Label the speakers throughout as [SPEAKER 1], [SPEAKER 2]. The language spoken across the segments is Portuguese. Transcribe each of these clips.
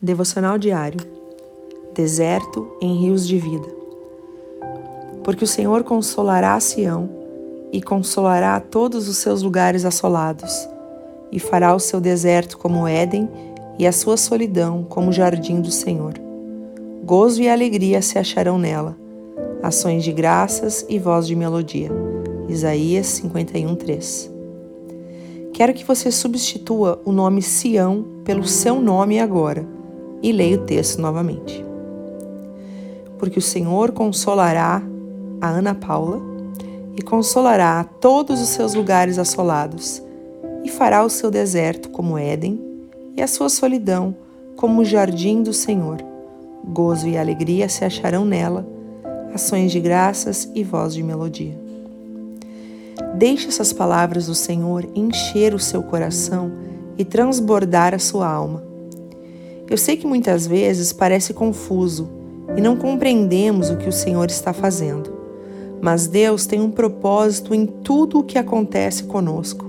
[SPEAKER 1] Devocional diário. Deserto em rios de vida. Porque o Senhor consolará a Sião e consolará todos os seus lugares assolados, e fará o seu deserto como Éden e a sua solidão como jardim do Senhor. Gozo e alegria se acharão nela, ações de graças e voz de melodia. Isaías 51:3. Quero que você substitua o nome Sião pelo seu nome agora e leia o texto novamente. Porque o Senhor consolará a Ana Paula e consolará todos os seus lugares assolados, e fará o seu deserto como Éden e a sua solidão como o jardim do Senhor. Gozo e alegria se acharão nela, ações de graças e voz de melodia. Deixe essas palavras do Senhor encher o seu coração e transbordar a sua alma. Eu sei que muitas vezes parece confuso e não compreendemos o que o Senhor está fazendo, mas Deus tem um propósito em tudo o que acontece conosco.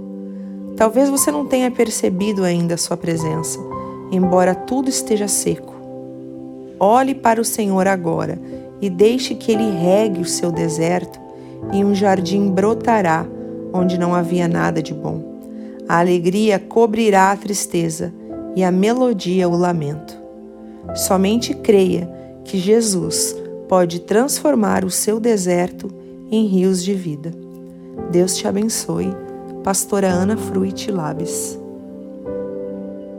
[SPEAKER 1] Talvez você não tenha percebido ainda a sua presença, embora tudo esteja seco. Olhe para o Senhor agora e deixe que Ele regue o seu deserto e um jardim brotará onde não havia nada de bom. A alegria cobrirá a tristeza e a melodia o lamento. Somente creia que Jesus pode transformar o seu deserto em rios de vida. Deus te abençoe. Pastora Ana Fruit Labes.